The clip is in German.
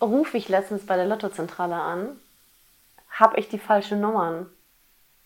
rufe ich letztens bei der Lottozentrale an, habe ich die falschen Nummern.